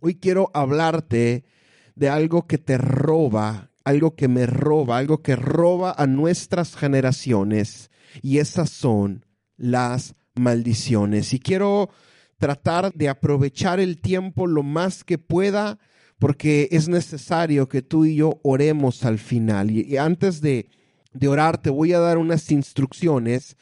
Hoy quiero hablarte de algo que te roba, algo que me roba, algo que roba a nuestras generaciones y esas son las maldiciones. Y quiero tratar de aprovechar el tiempo lo más que pueda porque es necesario que tú y yo oremos al final. Y, antes de, de orar te voy a dar unas instrucciones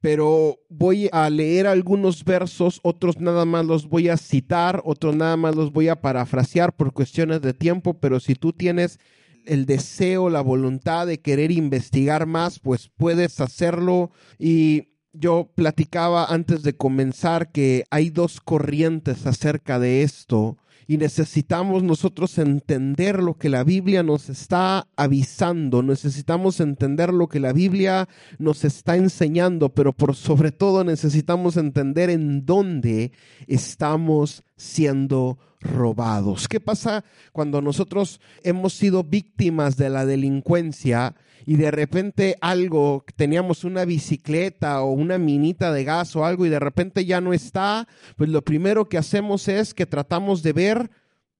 pero voy a leer algunos versos, otros nada más los voy a citar, otros nada más los voy a parafrasear por cuestiones de tiempo, pero si tú tienes el deseo, la voluntad de querer investigar más, pues puedes hacerlo. Y yo platicaba antes de comenzar que hay dos corrientes acerca de esto y necesitamos nosotros entender lo que la Biblia nos está avisando, necesitamos entender lo que la Biblia nos está enseñando, pero por sobre todo necesitamos entender en dónde estamos siendo robados. ¿Qué pasa cuando nosotros hemos sido víctimas de la delincuencia y de repente algo, teníamos una bicicleta o una minita de gas o algo y de repente ya no está? Pues lo primero que hacemos es que tratamos de ver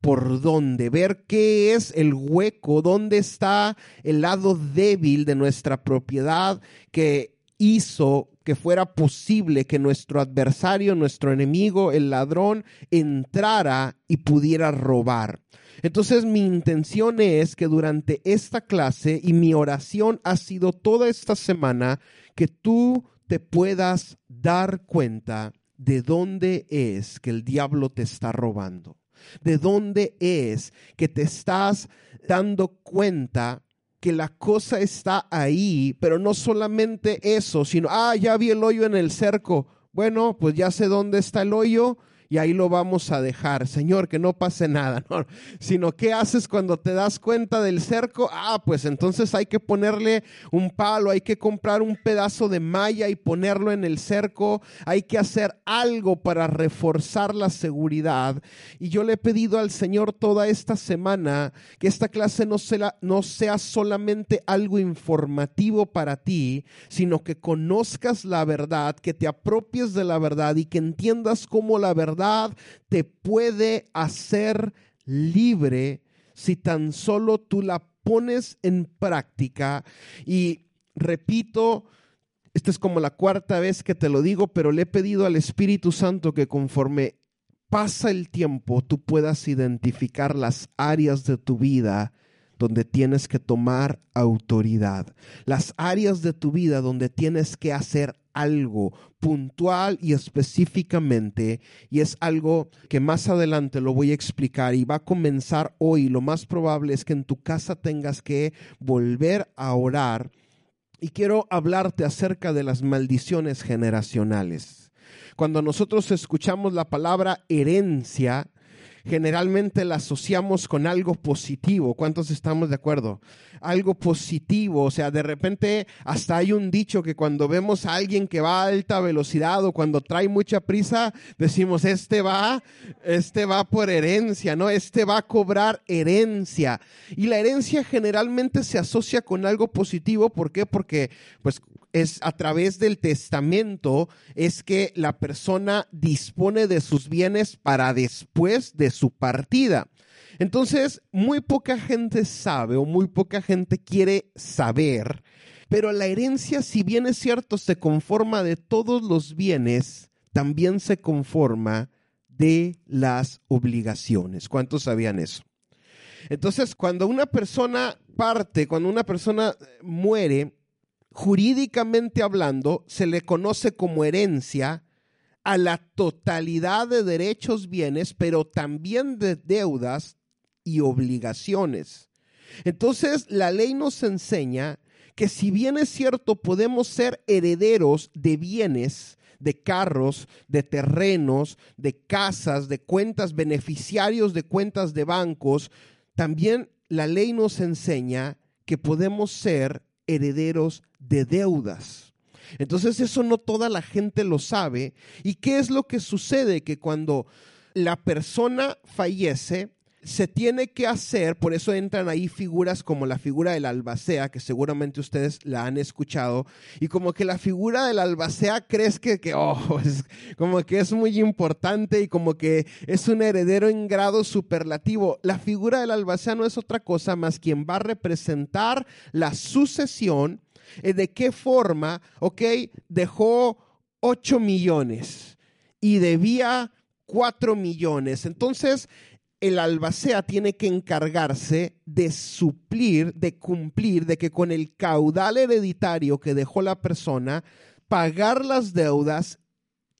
por dónde, ver qué es el hueco, dónde está el lado débil de nuestra propiedad que hizo que fuera posible que nuestro adversario, nuestro enemigo, el ladrón, entrara y pudiera robar. Entonces mi intención es que durante esta clase y mi oración ha sido toda esta semana que tú te puedas dar cuenta de dónde es que el diablo te está robando. De dónde es que te estás dando cuenta que la cosa está ahí, pero no solamente eso, sino, ah, ya vi el hoyo en el cerco. Bueno, pues ya sé dónde está el hoyo, y ahí lo vamos a dejar. Señor, que no pase nada, ¿no? Sino, ¿qué haces cuando te das cuenta del cerco? Ah, pues entonces hay que ponerle un palo, hay que comprar un pedazo de malla y ponerlo en el cerco, hay que hacer algo para reforzar la seguridad. Y yo le he pedido al Señor toda esta semana que esta clase no sea, no sea solamente algo informativo para ti, sino que conozcas la verdad, que te apropies de la verdad y que entiendas cómo la verdad te puede hacer libre si tan solo tú la pones en práctica. Y repito, esta es como la cuarta vez que te lo digo, pero le he pedido al Espíritu Santo que conforme pasa el tiempo, tú puedas identificar las áreas de tu vida donde tienes que tomar autoridad, las áreas de tu vida donde tienes que hacer algo puntual y específicamente y es algo que más adelante lo voy a explicar y va a comenzar hoy. Lo más probable es que en tu casa tengas que volver a orar y quiero hablarte acerca de las maldiciones generacionales. Cuando nosotros escuchamos la palabra herencia, generalmente la asociamos con algo positivo. ¿Cuántos estamos de acuerdo? Algo positivo, o sea, de repente hasta hay un dicho que cuando vemos a alguien que va a alta velocidad o cuando trae mucha prisa, decimos, este va, este va por herencia, ¿no? Este va a cobrar herencia. Y la herencia generalmente se asocia con algo positivo, ¿por qué? Porque pues es a través del testamento es que la persona dispone de sus bienes para después de su partida. Entonces, muy poca gente sabe o muy poca gente quiere saber, pero la herencia, si bien es cierto, se conforma de todos los bienes, también se conforma de las obligaciones. ¿Cuántos sabían eso? Entonces, cuando una persona parte, cuando una persona muere, jurídicamente hablando, se le conoce como herencia a la totalidad de derechos, bienes, pero también de deudas y obligaciones. Entonces, la ley nos enseña que si bien es cierto, podemos ser herederos de bienes, de carros, de terrenos, de casas, de cuentas, beneficiarios de cuentas de bancos, también la ley nos enseña que podemos ser herederos de deudas. Entonces eso no toda la gente lo sabe. ¿Y qué es lo que sucede? Que cuando la persona fallece, se tiene que hacer, por eso entran ahí figuras como la figura del albacea, que seguramente ustedes la han escuchado, y como que la figura del albacea crees que, que oh, es, como que es muy importante y como que es un heredero en grado superlativo. La figura del albacea no es otra cosa más quien va a representar la sucesión, eh, de qué forma, ok, dejó 8 millones y debía 4 millones. Entonces, el albacea tiene que encargarse de suplir, de cumplir, de que con el caudal hereditario que dejó la persona, pagar las deudas,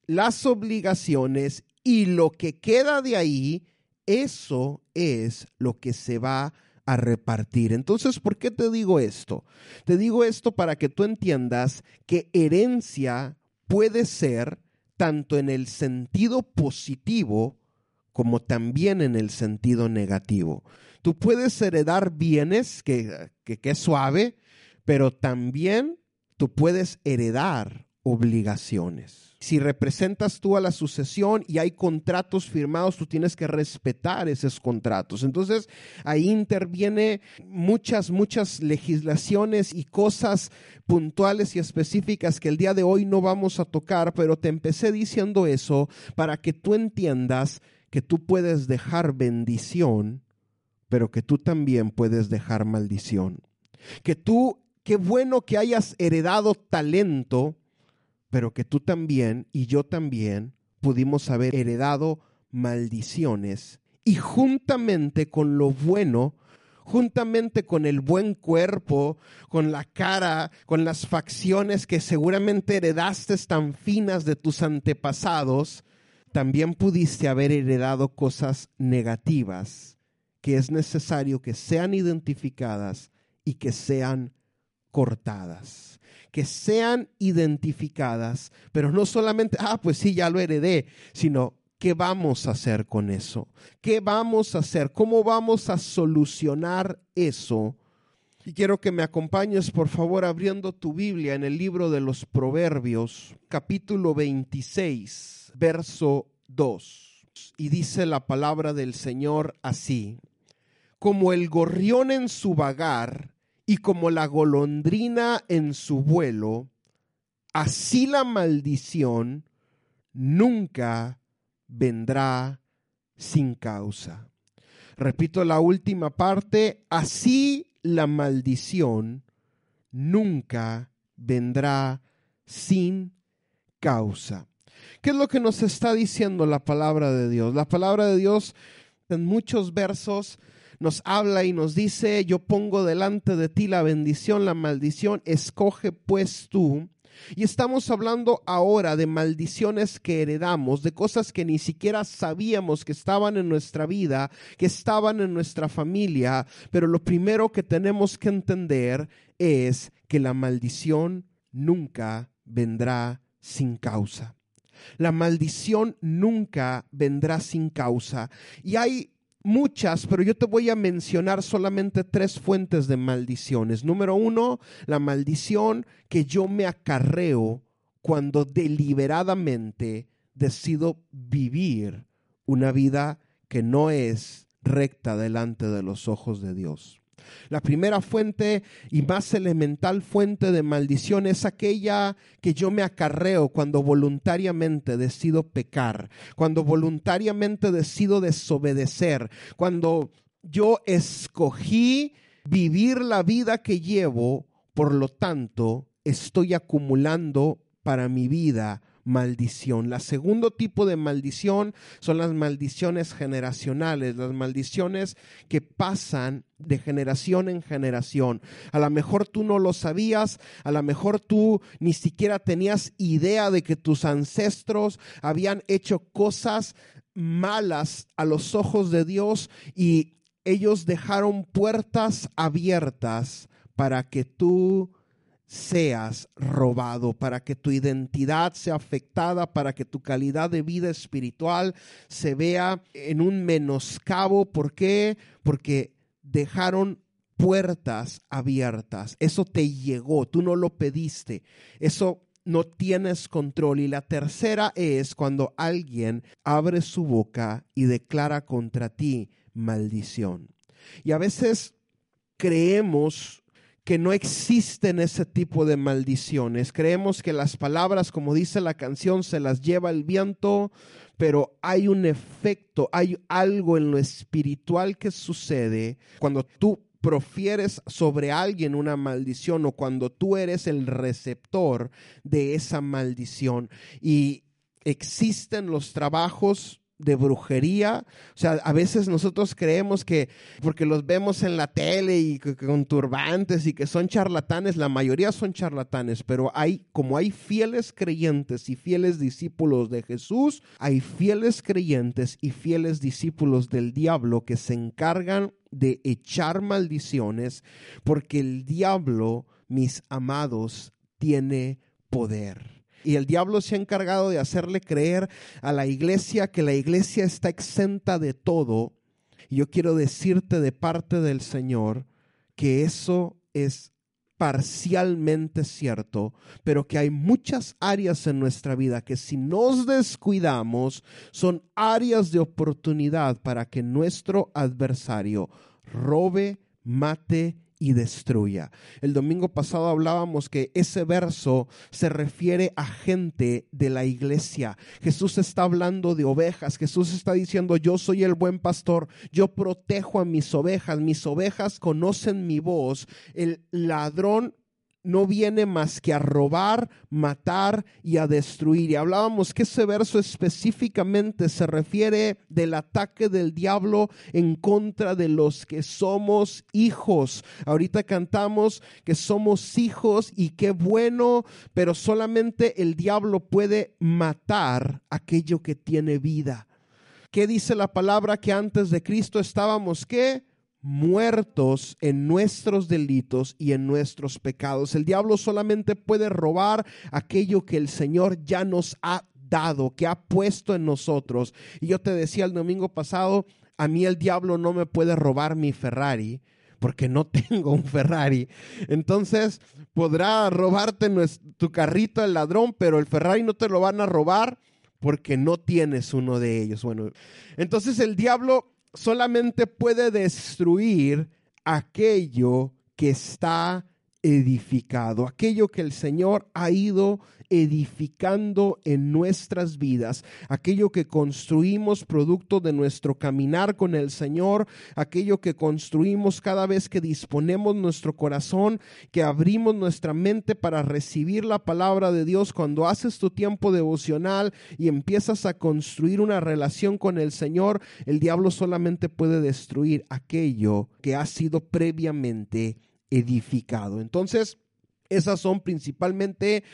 las obligaciones y lo que queda de ahí, eso es lo que se va a repartir. Entonces, ¿por qué te digo esto? Te digo esto para que tú entiendas que herencia puede ser tanto en el sentido positivo como también en el sentido negativo. Tú puedes heredar bienes, que, que, es suave, pero también tú puedes heredar obligaciones. Si representas tú a la sucesión y hay contratos firmados, tú tienes que respetar esos contratos. Entonces ahí interviene muchas, muchas legislaciones y cosas puntuales y específicas que el día de hoy no vamos a tocar, pero te empecé diciendo eso para que tú entiendas que tú puedes dejar bendición, pero que tú también puedes dejar maldición. Que tú, qué bueno que hayas heredado talento, pero que tú también y yo también pudimos haber heredado maldiciones. Y juntamente con lo bueno, juntamente con el buen cuerpo, con la cara, con las facciones que seguramente heredaste tan finas de tus antepasados, también pudiste haber heredado cosas negativas que es necesario que sean identificadas y que sean cortadas. Que sean identificadas, pero no solamente, ah, pues sí, ya lo heredé, sino ¿qué vamos a hacer con eso? ¿Qué vamos a hacer? ¿Cómo vamos a solucionar eso? Y quiero que me acompañes, por favor, abriendo tu Biblia en el libro de los Proverbios, capítulo 26 verso 2. Y dice la palabra del Señor así, como el gorrión en su vagar y como la golondrina en su vuelo, así la maldición nunca vendrá sin causa. Repito la última parte, así la maldición nunca vendrá sin causa. ¿Qué es lo que nos está diciendo la palabra de Dios? La palabra de Dios en muchos versos nos habla y nos dice, yo pongo delante de ti la bendición, la maldición, escoge pues tú. Y estamos hablando ahora de maldiciones que heredamos, de cosas que ni siquiera sabíamos que estaban en nuestra vida, que estaban en nuestra familia, pero lo primero que tenemos que entender es que la maldición nunca vendrá sin causa. La maldición nunca vendrá sin causa. Y hay muchas, pero yo te voy a mencionar solamente tres fuentes de maldiciones. Número uno, la maldición que yo me acarreo cuando deliberadamente decido vivir una vida que no es recta delante de los ojos de Dios. La primera fuente y más elemental fuente de maldición es aquella que yo me acarreo cuando voluntariamente decido pecar, cuando voluntariamente decido desobedecer, cuando yo escogí vivir la vida que llevo, por lo tanto, estoy acumulando para mi vida maldición. La segundo tipo de maldición son las maldiciones generacionales, las maldiciones que pasan de generación en generación. A lo mejor tú no lo sabías, a lo mejor tú ni siquiera tenías idea de que tus ancestros habían hecho cosas malas a los ojos de Dios y ellos dejaron puertas abiertas para que tú seas robado, para que tu identidad sea afectada, para que tu calidad de vida espiritual se vea en un menoscabo. ¿Por qué? Porque dejaron puertas abiertas. Eso te llegó, tú no lo pediste. Eso no tienes control. Y la tercera es cuando alguien abre su boca y declara contra ti maldición. Y a veces creemos que no existen ese tipo de maldiciones. Creemos que las palabras, como dice la canción, se las lleva el viento, pero hay un efecto, hay algo en lo espiritual que sucede cuando tú profieres sobre alguien una maldición o cuando tú eres el receptor de esa maldición. Y existen los trabajos de brujería. O sea, a veces nosotros creemos que porque los vemos en la tele y con turbantes y que son charlatanes, la mayoría son charlatanes, pero hay como hay fieles creyentes y fieles discípulos de Jesús, hay fieles creyentes y fieles discípulos del diablo que se encargan de echar maldiciones porque el diablo, mis amados, tiene poder. Y el diablo se ha encargado de hacerle creer a la iglesia que la iglesia está exenta de todo. Y yo quiero decirte de parte del Señor que eso es parcialmente cierto, pero que hay muchas áreas en nuestra vida que si nos descuidamos son áreas de oportunidad para que nuestro adversario robe, mate y destruya. El domingo pasado hablábamos que ese verso se refiere a gente de la iglesia. Jesús está hablando de ovejas. Jesús está diciendo, yo soy el buen pastor, yo protejo a mis ovejas, mis ovejas conocen mi voz. El ladrón no viene más que a robar, matar y a destruir. Y hablábamos que ese verso específicamente se refiere del ataque del diablo en contra de los que somos hijos. Ahorita cantamos que somos hijos y qué bueno, pero solamente el diablo puede matar aquello que tiene vida. ¿Qué dice la palabra que antes de Cristo estábamos qué? Muertos en nuestros delitos y en nuestros pecados. El diablo solamente puede robar aquello que el Señor ya nos ha dado, que ha puesto en nosotros. Y yo te decía el domingo pasado, a mí el diablo no me puede robar mi Ferrari porque no tengo un Ferrari. Entonces podrá robarte tu carrito el ladrón, pero el Ferrari no te lo van a robar porque no tienes uno de ellos. Bueno, entonces el diablo solamente puede destruir aquello que está edificado, aquello que el Señor ha ido edificando en nuestras vidas, aquello que construimos producto de nuestro caminar con el Señor, aquello que construimos cada vez que disponemos nuestro corazón, que abrimos nuestra mente para recibir la palabra de Dios, cuando haces tu tiempo devocional y empiezas a construir una relación con el Señor, el diablo solamente puede destruir aquello que ha sido previamente edificado. Entonces, esas son principalmente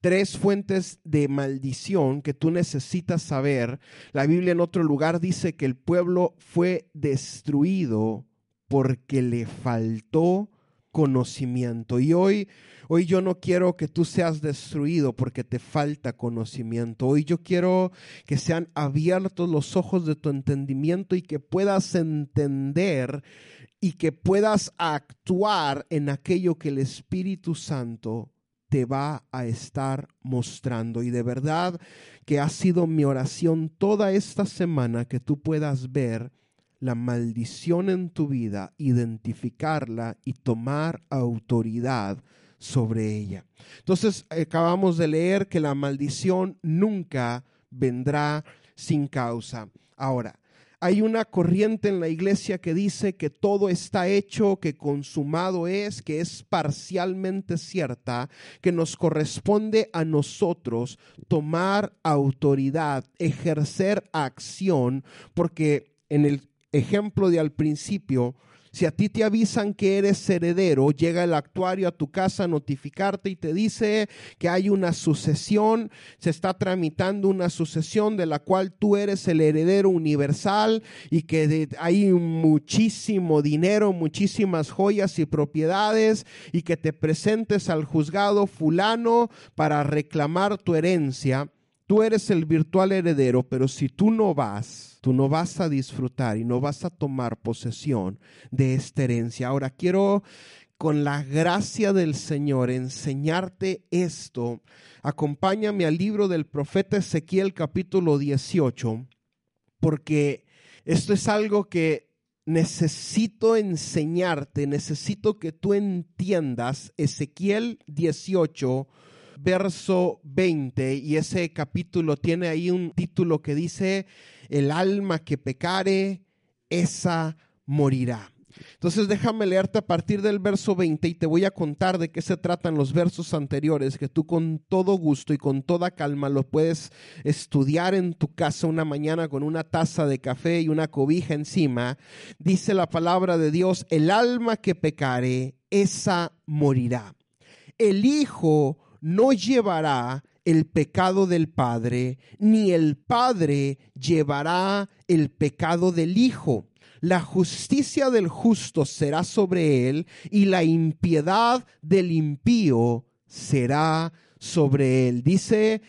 tres fuentes de maldición que tú necesitas saber. La Biblia en otro lugar dice que el pueblo fue destruido porque le faltó conocimiento. Y hoy, hoy yo no quiero que tú seas destruido porque te falta conocimiento. Hoy yo quiero que sean abiertos los ojos de tu entendimiento y que puedas entender y que puedas actuar en aquello que el Espíritu Santo te va a estar mostrando. Y de verdad que ha sido mi oración toda esta semana que tú puedas ver la maldición en tu vida, identificarla y tomar autoridad sobre ella. Entonces, acabamos de leer que la maldición nunca vendrá sin causa. Ahora, hay una corriente en la iglesia que dice que todo está hecho, que consumado es, que es parcialmente cierta, que nos corresponde a nosotros tomar autoridad, ejercer acción, porque en el ejemplo de al principio, si a ti te avisan que eres heredero, llega el actuario a tu casa a notificarte y te dice que hay una sucesión, se está tramitando una sucesión de la cual tú eres el heredero universal y que hay muchísimo dinero, muchísimas joyas y propiedades y que te presentes al juzgado fulano para reclamar tu herencia. Tú eres el virtual heredero, pero si tú no vas, tú no vas a disfrutar y no vas a tomar posesión de esta herencia. Ahora quiero con la gracia del Señor, enseñarte esto. Acompáñame al libro del profeta Ezequiel capítulo 18, porque esto es algo que necesito enseñarte, necesito que tú entiendas Ezequiel 18, verso 20, y ese capítulo tiene ahí un título que dice, el alma que pecare, esa morirá. Entonces déjame leerte a partir del verso 20 y te voy a contar de qué se tratan los versos anteriores, que tú con todo gusto y con toda calma lo puedes estudiar en tu casa una mañana con una taza de café y una cobija encima. Dice la palabra de Dios, el alma que pecare, esa morirá. El Hijo no llevará el pecado del Padre, ni el Padre llevará el pecado del Hijo la justicia del justo será sobre él y la impiedad del impío será sobre él. Dice,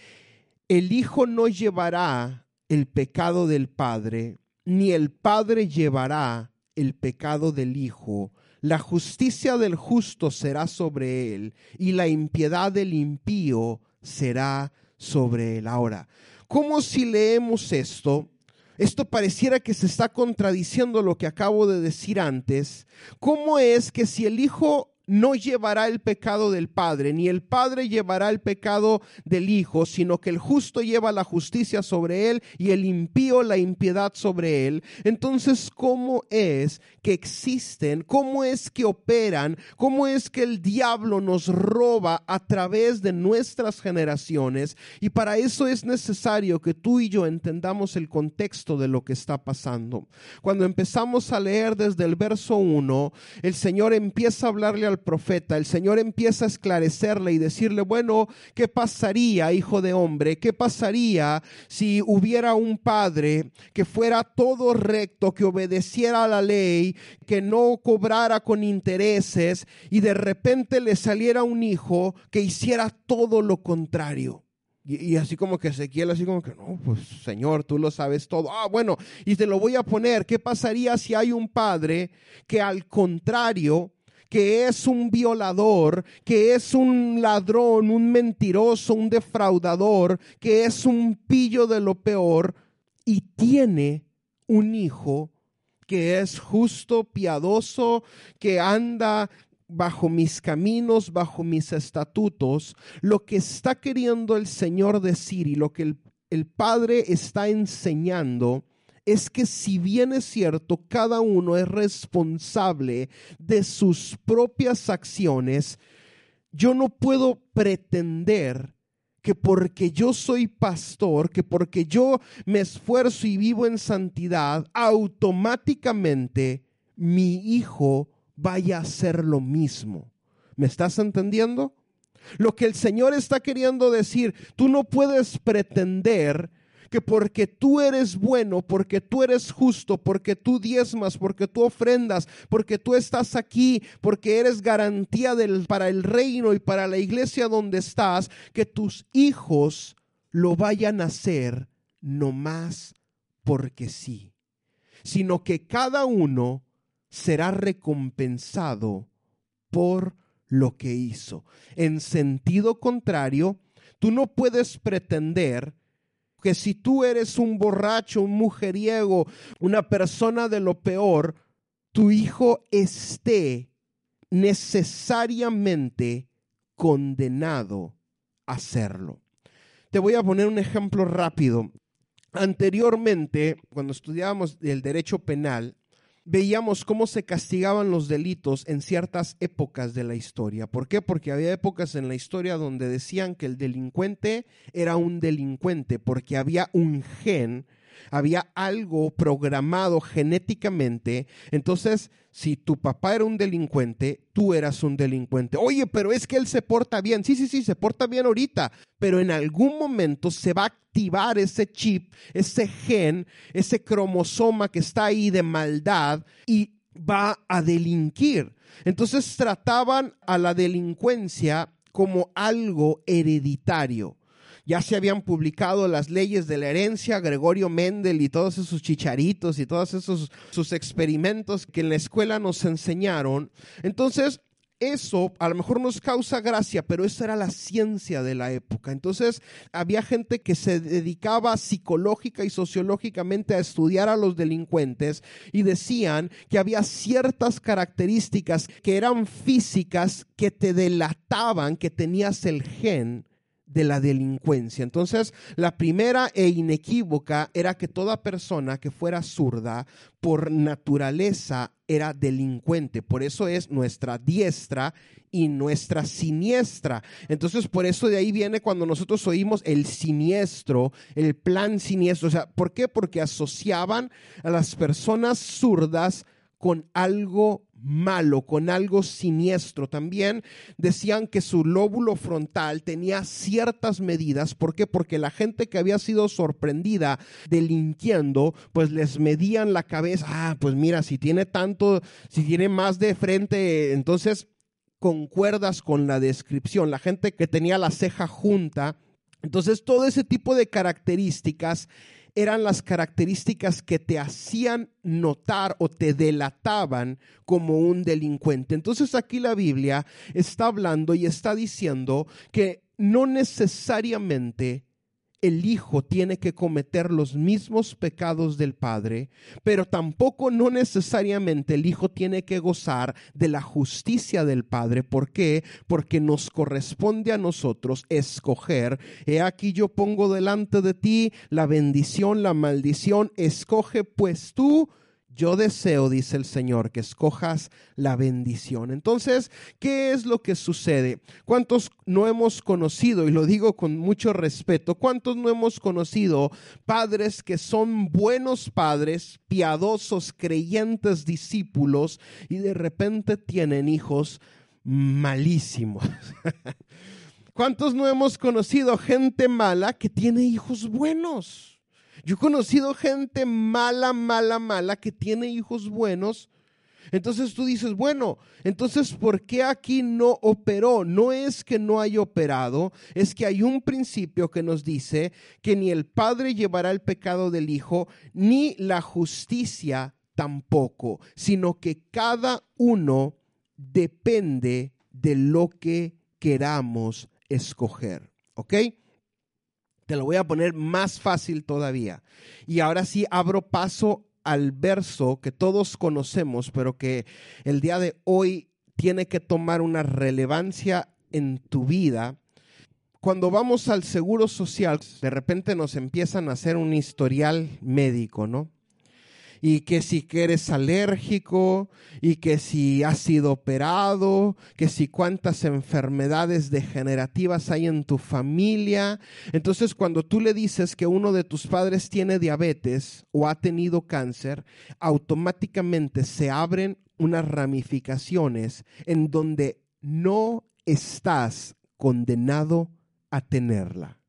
el Hijo no llevará el pecado del Padre, ni el Padre llevará el pecado del Hijo. La justicia del justo será sobre él y la impiedad del impío será sobre él. Ahora, ¿cómo si leemos esto? Esto pareciera que se está contradiciendo lo que acabo de decir antes. ¿Cómo es que si el Hijo no llevará el pecado del Padre, ni el Padre llevará el pecado del Hijo, sino que el justo lleva la justicia sobre él y el impío la impiedad sobre él. Entonces, ¿cómo es que existen? ¿Cómo es que operan? ¿Cómo es que el diablo nos roba a través de nuestras generaciones? Y para eso es necesario que tú y yo entendamos el contexto de lo que está pasando. Cuando empezamos a leer desde el verso 1, el Señor empieza a hablarle al profeta, el Señor empieza a esclarecerle y decirle, bueno, ¿qué pasaría, hijo de hombre? ¿Qué pasaría si hubiera un padre que fuera todo recto, que obedeciera a la ley, que no cobrara con intereses y de repente le saliera un hijo que hiciera todo lo contrario? Y, así como que Ezequiel, así como que, no, pues Señor, tú lo sabes todo. Ah, bueno, y te lo voy a poner. ¿Qué pasaría si hay un padre que al contrario que es un violador, que es un ladrón, un mentiroso, un defraudador, que es un pillo de lo peor y tiene un hijo que es justo, piadoso, que anda bajo mis caminos, bajo mis estatutos, lo que está queriendo el Señor decir y lo que el, el Padre está enseñando es que si bien es cierto, cada uno es responsable de sus propias acciones, yo no puedo pretender que porque yo soy pastor, que porque yo me esfuerzo y vivo en santidad, automáticamente mi hijo vaya a hacer lo mismo. ¿Me estás entendiendo? Lo que el Señor está queriendo decir, tú no puedes pretender que porque tú eres bueno, porque tú eres justo, porque tú diezmas, porque tú ofrendas, porque tú estás aquí, porque eres garantía del, para el reino y para la iglesia donde estás, que tus hijos lo vayan a hacer no más porque sí, sino que cada uno será recompensado por lo que hizo. En sentido contrario, tú no puedes pretender que si tú eres un borracho, un mujeriego, una persona de lo peor, tu hijo esté necesariamente condenado a hacerlo. Te voy a poner un ejemplo rápido. Anteriormente, cuando estudiábamos el derecho penal, veíamos cómo se castigaban los delitos en ciertas épocas de la historia. ¿Por qué? Porque había épocas en la historia donde decían que el delincuente era un delincuente, porque había un gen había algo programado genéticamente. Entonces, si tu papá era un delincuente, tú eras un delincuente. Oye, pero es que él se porta bien. Sí, sí, sí, se porta bien ahorita, pero en algún momento se va a activar ese chip, ese gen, ese cromosoma que está ahí de maldad y va a delinquir. Entonces trataban a la delincuencia como algo hereditario ya se habían publicado las leyes de la herencia, Gregorio Mendel y todos esos chicharitos y todos esos sus experimentos que en la escuela nos enseñaron. Entonces, eso a lo mejor nos causa gracia, pero esa era la ciencia de la época. Entonces había gente que se dedicaba psicológica y sociológicamente a estudiar a los delincuentes y decían que había ciertas características que eran físicas que te delataban que tenías el gen de la delincuencia. Entonces, la primera e inequívoca era que toda persona que fuera zurda por naturaleza era delincuente. Por eso es nuestra diestra y nuestra siniestra. Entonces, por eso de ahí viene cuando nosotros oímos el siniestro, el plan siniestro. O sea, ¿por qué? Porque asociaban a las personas zurdas con algo malo, con algo siniestro. También decían que su lóbulo frontal tenía ciertas medidas. ¿Por qué? Porque la gente que había sido sorprendida delinquiendo, pues les medían la cabeza. Ah, pues mira, si tiene tanto, si tiene más de frente, entonces concuerdas con la descripción. La gente que tenía la ceja junta. Entonces, todo ese tipo de características eran las características que te hacían notar o te delataban como un delincuente. Entonces aquí la Biblia está hablando y está diciendo que no necesariamente el Hijo tiene que cometer los mismos pecados del Padre, pero tampoco no necesariamente el Hijo tiene que gozar de la justicia del Padre. ¿Por qué? Porque nos corresponde a nosotros escoger. He aquí yo pongo delante de ti la bendición, la maldición. Escoge pues tú yo deseo, dice el Señor, que escojas la bendición. Entonces, ¿qué es lo que sucede? ¿Cuántos no hemos conocido, y lo digo con mucho respeto, cuántos no hemos conocido padres que son buenos padres, piadosos, creyentes, discípulos, y de repente tienen hijos malísimos? ¿Cuántos no hemos conocido gente mala que tiene hijos buenos? Yo he conocido gente mala, mala, mala que tiene hijos buenos. Entonces tú dices, bueno, entonces ¿por qué aquí no operó? No es que no haya operado, es que hay un principio que nos dice que ni el Padre llevará el pecado del Hijo, ni la justicia tampoco, sino que cada uno depende de lo que queramos escoger. ¿Ok? Te lo voy a poner más fácil todavía. Y ahora sí abro paso al verso que todos conocemos, pero que el día de hoy tiene que tomar una relevancia en tu vida. Cuando vamos al seguro social, de repente nos empiezan a hacer un historial médico, ¿no? Y que si eres alérgico y que si has sido operado, que si cuántas enfermedades degenerativas hay en tu familia. Entonces cuando tú le dices que uno de tus padres tiene diabetes o ha tenido cáncer, automáticamente se abren unas ramificaciones en donde no estás condenado a tenerla.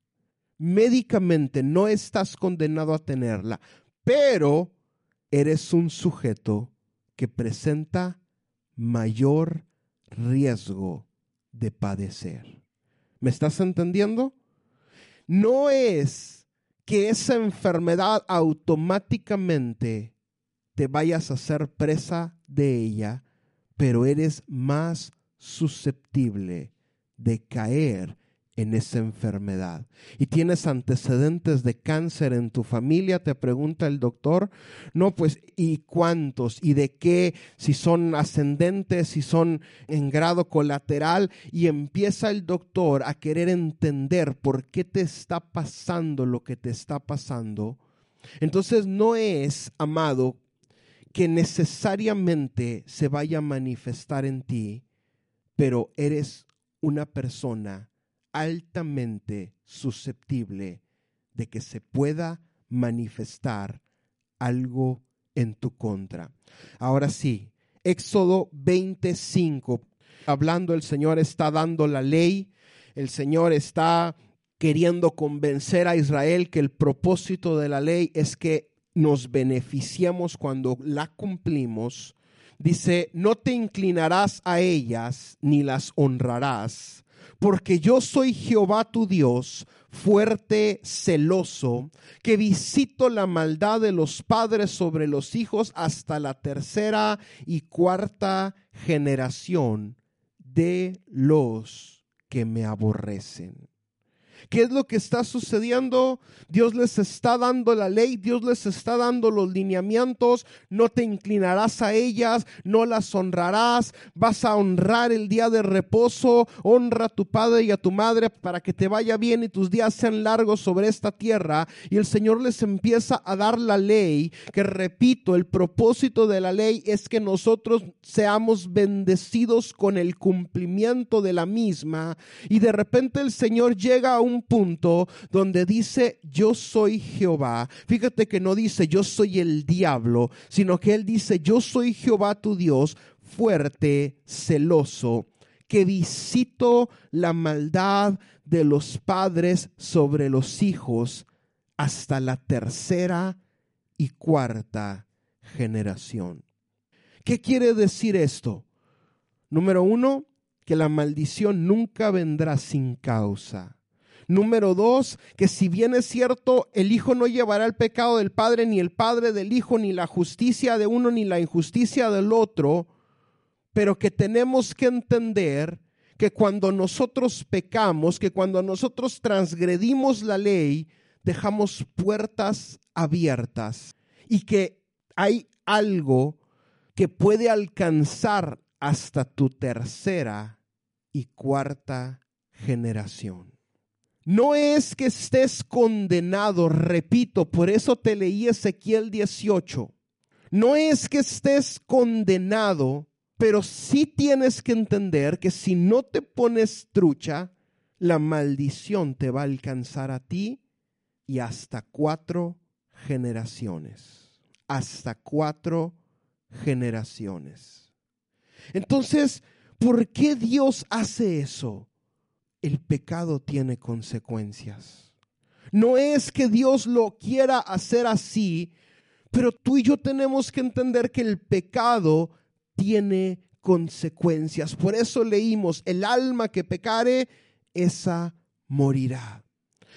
Médicamente no estás condenado a tenerla, pero eres un sujeto que presenta mayor riesgo de padecer. ¿Me estás entendiendo? No es que esa enfermedad automáticamente te vayas a ser presa de ella, pero eres más susceptible de caer en esa enfermedad y tienes antecedentes de cáncer en tu familia, te pregunta el doctor, no, pues, ¿y cuántos? ¿Y de qué? Si son ascendentes, si son en grado colateral, y empieza el doctor a querer entender por qué te está pasando lo que te está pasando. Entonces no es, amado, que necesariamente se vaya a manifestar en ti, pero eres una persona altamente susceptible de que se pueda manifestar algo en tu contra. Ahora sí, Éxodo 25, hablando el Señor está dando la ley, el Señor está queriendo convencer a Israel que el propósito de la ley es que nos beneficiemos cuando la cumplimos. Dice, no te inclinarás a ellas ni las honrarás porque yo soy Jehová tu Dios, fuerte, celoso, que visito la maldad de los padres sobre los hijos hasta la tercera y cuarta generación de los que me aborrecen. ¿Qué es lo que está sucediendo? Dios les está dando la ley, Dios les está dando los lineamientos, no te inclinarás a ellas, no las honrarás, vas a honrar el día de reposo, honra a tu padre y a tu madre para que te vaya bien y tus días sean largos sobre esta tierra. Y el Señor les empieza a dar la ley, que repito, el propósito de la ley es que nosotros seamos bendecidos con el cumplimiento de la misma. Y de repente el Señor llega a un punto donde dice yo soy Jehová. Fíjate que no dice yo soy el diablo, sino que él dice yo soy Jehová tu Dios, fuerte, celoso, que visito la maldad de los padres sobre los hijos hasta la tercera y cuarta generación. ¿Qué quiere decir esto? Número uno, que la maldición nunca vendrá sin causa. Número dos, que si bien es cierto, el Hijo no llevará el pecado del Padre, ni el Padre del Hijo, ni la justicia de uno, ni la injusticia del otro, pero que tenemos que entender que cuando nosotros pecamos, que cuando nosotros transgredimos la ley, dejamos puertas abiertas y que hay algo que puede alcanzar hasta tu tercera y cuarta generación. No es que estés condenado, repito, por eso te leí Ezequiel 18. No es que estés condenado, pero sí tienes que entender que si no te pones trucha, la maldición te va a alcanzar a ti y hasta cuatro generaciones. Hasta cuatro generaciones. Entonces, ¿por qué Dios hace eso? El pecado tiene consecuencias. No es que Dios lo quiera hacer así, pero tú y yo tenemos que entender que el pecado tiene consecuencias. Por eso leímos, el alma que pecare, esa morirá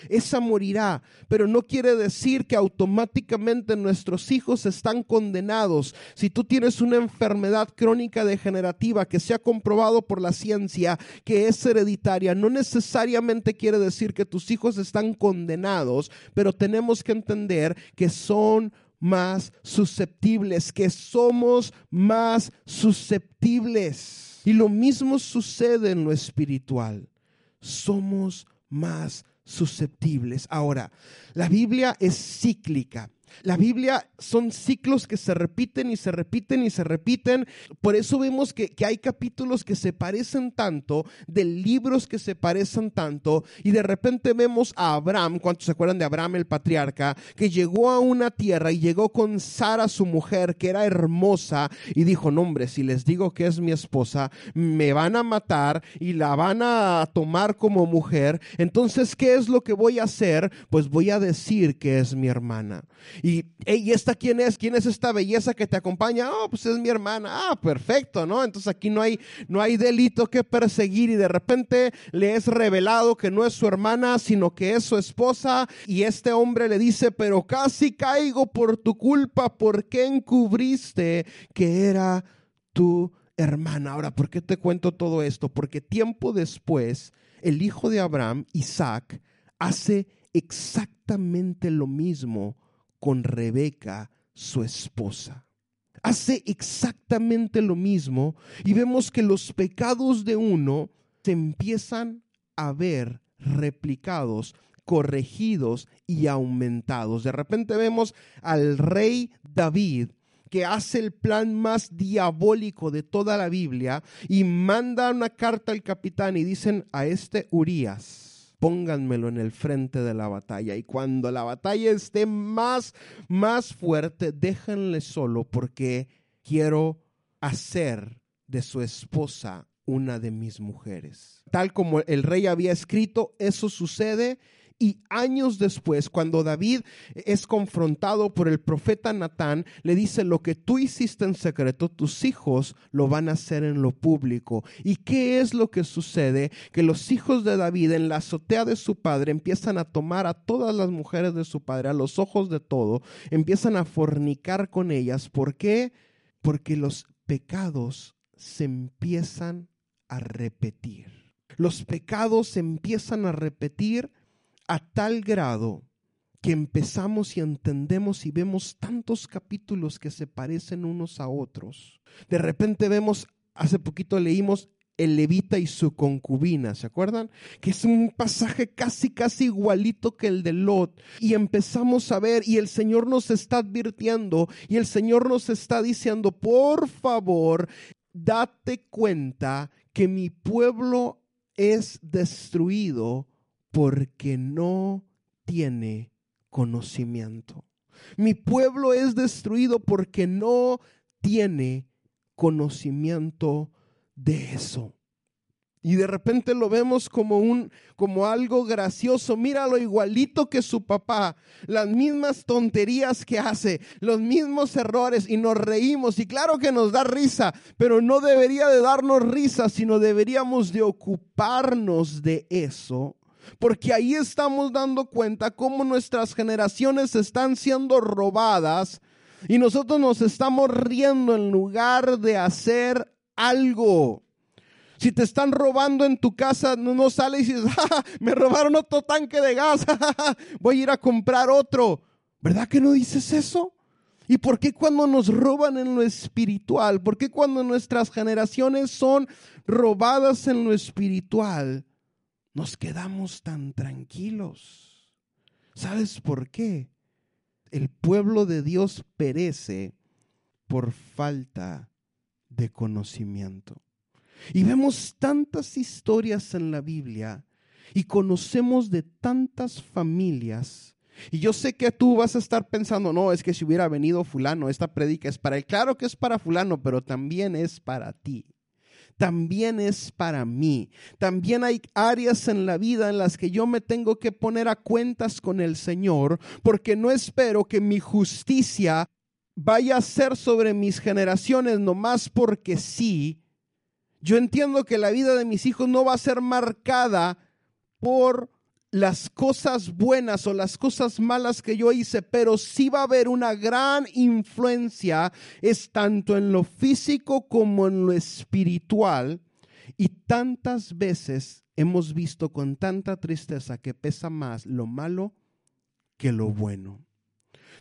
esa morirá, pero no quiere decir que automáticamente nuestros hijos están condenados. Si tú tienes una enfermedad crónica degenerativa que se ha comprobado por la ciencia que es hereditaria, no necesariamente quiere decir que tus hijos están condenados, pero tenemos que entender que son más susceptibles, que somos más susceptibles. Y lo mismo sucede en lo espiritual. Somos más susceptibles. Ahora, la Biblia es cíclica. La Biblia son ciclos que se repiten y se repiten y se repiten. Por eso vemos que, hay capítulos que se parecen tanto, de libros que se parecen tanto, y de repente vemos a Abraham, ¿cuántos se acuerdan de Abraham el patriarca? Que llegó a una tierra y llegó con Sara, su mujer, que era hermosa, y dijo, no hombre, si les digo que es mi esposa, me van a matar y la van a tomar como mujer. Entonces, ¿qué es lo que voy a hacer? Pues voy a decir que es mi hermana. Y, ¿y esta quién es? ¿Quién es esta belleza que te acompaña? Oh, pues es mi hermana. Ah, perfecto, ¿no? Entonces aquí no hay, no hay delito que perseguir y de repente le es revelado que no es su hermana, sino que es su esposa. Y este hombre le dice, pero casi caigo por tu culpa, ¿por qué encubriste que era tu hermana? Ahora, ¿por qué te cuento todo esto? Porque tiempo después, el hijo de Abraham, Isaac, hace exactamente lo mismo con Rebeca, su esposa. Hace exactamente lo mismo y vemos que los pecados de uno se empiezan a ver replicados, corregidos y aumentados. De repente vemos al rey David que hace el plan más diabólico de toda la Biblia y manda una carta al capitán y dicen a este Urias, pónganmelo en el frente de la batalla. Y cuando la batalla esté más, más fuerte, déjenle solo porque quiero hacer de su esposa una de mis mujeres. Tal como el rey había escrito, eso sucede y años después, cuando David es confrontado por el profeta Natán, le dice, lo que tú hiciste en secreto, tus hijos lo van a hacer en lo público. ¿Y qué es lo que sucede? Que los hijos de David en la azotea de su padre empiezan a tomar a todas las mujeres de su padre, a los ojos de todo, empiezan a fornicar con ellas. ¿Por qué? Porque los pecados se empiezan a repetir. Los pecados se empiezan a repetir a tal grado que empezamos y entendemos y vemos tantos capítulos que se parecen unos a otros. De repente vemos, hace poquito leímos el levita y su concubina, ¿se acuerdan? Que es un pasaje casi, casi igualito que el de Lot. Y empezamos a ver, y el Señor nos está advirtiendo, y el Señor nos está diciendo, por favor, date cuenta que mi pueblo es destruido porque no tiene conocimiento. Mi pueblo es destruido porque no tiene conocimiento de eso. Y de repente lo vemos como un como algo gracioso. Míralo igualito que su papá, las mismas tonterías que hace, los mismos errores y nos reímos y claro que nos da risa, pero no debería de darnos risa, sino deberíamos de ocuparnos de eso. Porque ahí estamos dando cuenta cómo nuestras generaciones están siendo robadas y nosotros nos estamos riendo en lugar de hacer algo. Si te están robando en tu casa, no, sales y dices, me robaron otro tanque de gas, voy a ir a comprar otro. ¿Verdad que no dices eso? ¿Y por qué cuando nos roban en lo espiritual? ¿Por qué cuando nuestras generaciones son robadas en lo espiritual? Nos quedamos tan tranquilos. ¿Sabes por qué? El pueblo de Dios perece por falta de conocimiento. Y vemos tantas historias en la Biblia y conocemos de tantas familias. Y yo sé que tú vas a estar pensando, no, es que si hubiera venido fulano, esta predica es para él. Claro que es para fulano, pero también es para ti. También es para mí. También hay áreas en la vida en las que yo me tengo que poner a cuentas con el Señor, porque no espero que mi justicia vaya a ser sobre mis generaciones nomás porque sí, yo entiendo que la vida de mis hijos no va a ser marcada por las cosas buenas o las cosas malas que yo hice, pero sí va a haber una gran influencia, es tanto en lo físico como en lo espiritual. Y tantas veces hemos visto con tanta tristeza que pesa más lo malo que lo bueno.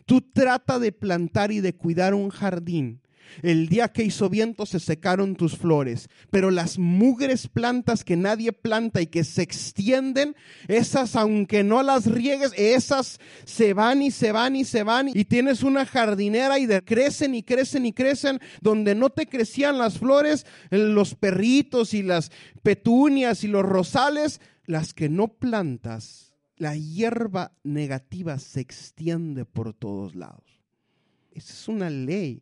Tú trata de plantar y de cuidar un jardín. El día que hizo viento se secaron tus flores, pero las mugres plantas que nadie planta y que se extienden, esas aunque no las riegues, esas se van y se van y se van y tienes una jardinera y crecen y crecen y crecen donde no te crecían las flores, los perritos y las petunias y los rosales, las que no plantas la hierba negativa se extiende por todos lados. Esa es una ley.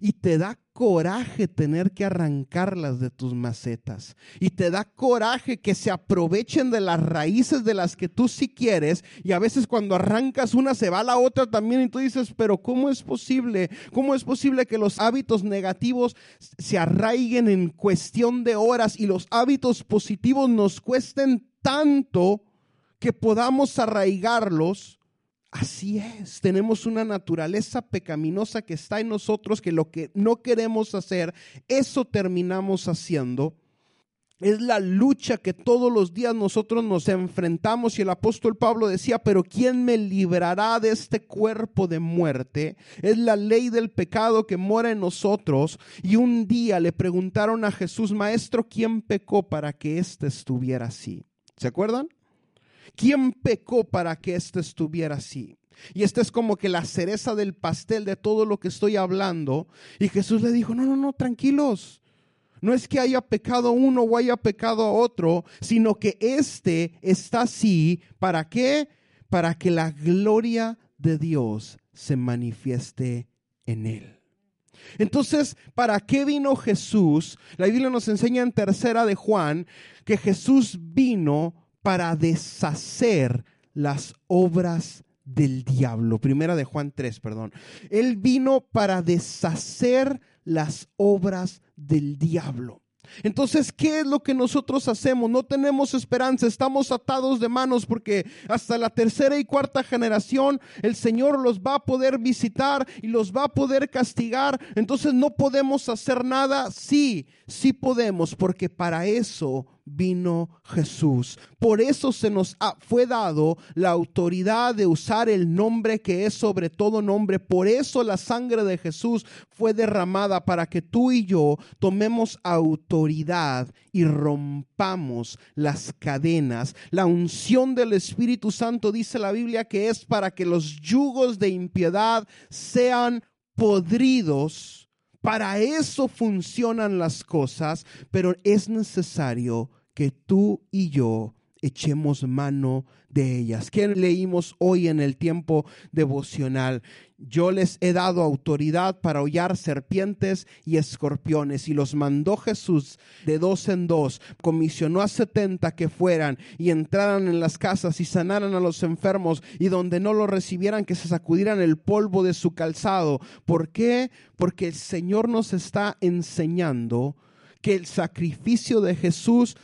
Y te da coraje tener que arrancarlas de tus macetas. Y te da coraje que se aprovechen de las raíces de las que tú sí quieres. Y a veces cuando arrancas una se va la otra también. Y tú dices, pero ¿cómo es posible? ¿Cómo es posible que los hábitos negativos se arraiguen en cuestión de horas y los hábitos positivos nos cuesten tanto? que podamos arraigarlos. Así es, tenemos una naturaleza pecaminosa que está en nosotros, que lo que no queremos hacer, eso terminamos haciendo. Es la lucha que todos los días nosotros nos enfrentamos y el apóstol Pablo decía, pero ¿quién me librará de este cuerpo de muerte? Es la ley del pecado que mora en nosotros. Y un día le preguntaron a Jesús, maestro, ¿quién pecó para que éste estuviera así? ¿Se acuerdan? ¿Quién pecó para que esto estuviera así? Y esta es como que la cereza del pastel de todo lo que estoy hablando. Y Jesús le dijo, no, no, no, tranquilos. No es que haya pecado uno o haya pecado a otro, sino que este está así. ¿Para qué? Para que la gloria de Dios se manifieste en él. Entonces, ¿para qué vino Jesús? La Biblia nos enseña en tercera de Juan que Jesús vino para deshacer las obras del diablo. Primera de Juan 3, perdón. Él vino para deshacer las obras del diablo. Entonces, ¿qué es lo que nosotros hacemos? No tenemos esperanza, estamos atados de manos porque hasta la tercera y cuarta generación el Señor los va a poder visitar y los va a poder castigar. Entonces, no podemos hacer nada. Sí, sí podemos porque para eso vino Jesús. Por eso se nos fue dado la autoridad de usar el nombre que es sobre todo nombre. Por eso la sangre de Jesús fue derramada para que tú y yo tomemos autoridad y rompamos las cadenas. La unción del Espíritu Santo dice la Biblia que es para que los yugos de impiedad sean podridos. Para eso funcionan las cosas, pero es necesario que tú y yo echemos mano de ellas. ¿Qué leímos hoy en el tiempo devocional? Yo les he dado autoridad para hollar serpientes y escorpiones y los mandó Jesús de dos en dos. Comisionó a setenta que fueran y entraran en las casas y sanaran a los enfermos y donde no lo recibieran que se sacudieran el polvo de su calzado. ¿Por qué? Porque el Señor nos está enseñando que el sacrificio de Jesús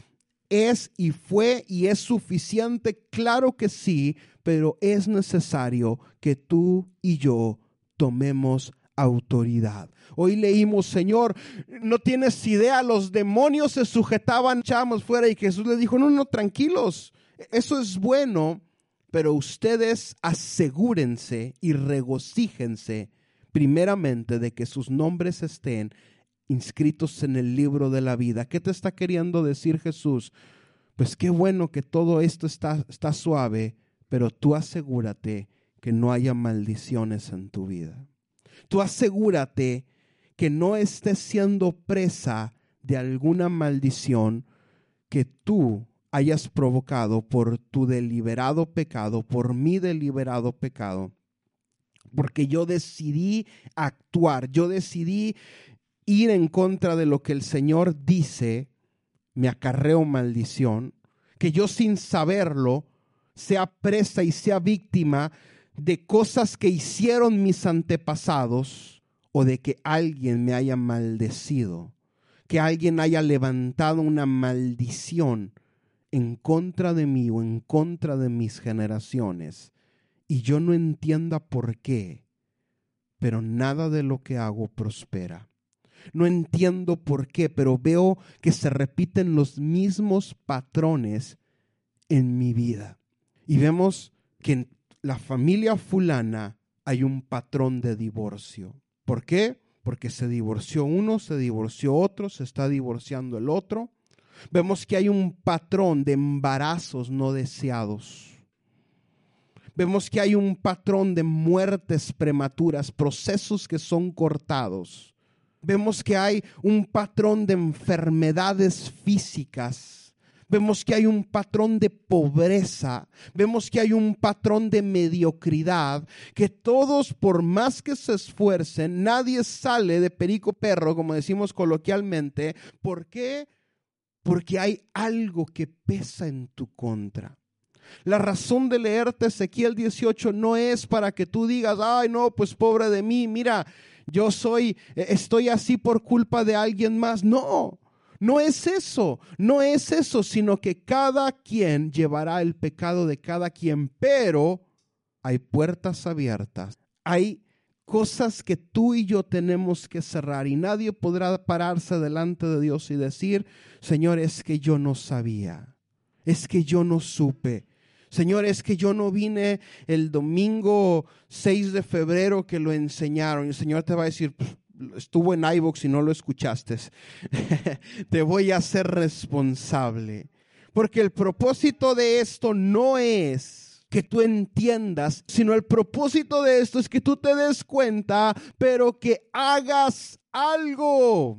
es y fue y es suficiente, claro que sí, pero es necesario que tú y yo tomemos autoridad. Hoy leímos, Señor, no tienes idea, los demonios se sujetaban, echábamos fuera y Jesús le dijo, no, no, tranquilos, eso es bueno, pero ustedes asegúrense y regocíjense primeramente de que sus nombres estén inscritos en el libro de la vida. ¿Qué te está queriendo decir Jesús? Pues qué bueno que todo esto está, está suave, pero tú asegúrate que no haya maldiciones en tu vida. Tú asegúrate que no estés siendo presa de alguna maldición que tú hayas provocado por tu deliberado pecado, por mi deliberado pecado. Porque yo decidí actuar, yo decidí ir en contra de lo que el Señor dice, me acarreo maldición, que yo sin saberlo sea presa y sea víctima de cosas que hicieron mis antepasados o de que alguien me haya maldecido, que alguien haya levantado una maldición en contra de mí o en contra de mis generaciones y yo no entienda por qué, pero nada de lo que hago prospera. No entiendo por qué, pero veo que se repiten los mismos patrones en mi vida. Y vemos que en la familia fulana hay un patrón de divorcio. ¿Por qué? Porque se divorció uno, se divorció otro, se está divorciando el otro. Vemos que hay un patrón de embarazos no deseados. Vemos que hay un patrón de muertes prematuras, procesos que son cortados vemos que hay un patrón de enfermedades físicas. Vemos que hay un patrón de pobreza, vemos que hay un patrón de mediocridad, que todos por más que se esfuercen, nadie sale de perico perro, como decimos coloquialmente. ¿Por qué? Porque hay algo que pesa en tu contra. La razón de leerte Ezequiel 18 no es para que tú digas, ay no, pues pobre de mí, mira, yo soy, eh, estoy así por culpa de alguien más. No, no es eso, no es eso, sino que cada quien llevará el pecado de cada quien, pero hay puertas abiertas, hay cosas que tú y yo tenemos que cerrar y nadie podrá pararse delante de Dios y decir, Señor, es que yo no sabía, es que yo no supe, Señor, es que yo no vine el domingo 6 de febrero que lo enseñaron. Y el Señor te va a decir, estuvo en iVoox y no lo escuchaste. te voy a hacer responsable. Porque el propósito de esto no es que tú entiendas, sino el propósito de esto es que tú te des cuenta, pero que hagas algo.